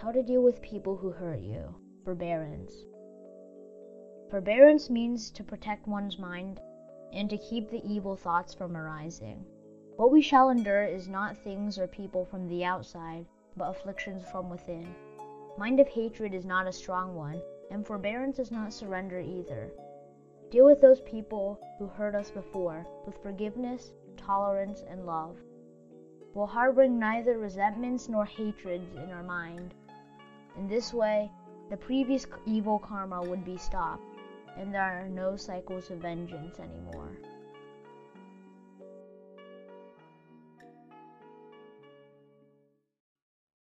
How to deal with people who hurt you. Forbearance. Forbearance means to protect one's mind and to keep the evil thoughts from arising. What we shall endure is not things or people from the outside, but afflictions from within. Mind of hatred is not a strong one, and forbearance is not surrender either. Deal with those people who hurt us before with forgiveness, tolerance, and love, while harboring neither resentments nor hatreds in our mind. In this way, the previous evil karma would be stopped, and there are no cycles of vengeance anymore.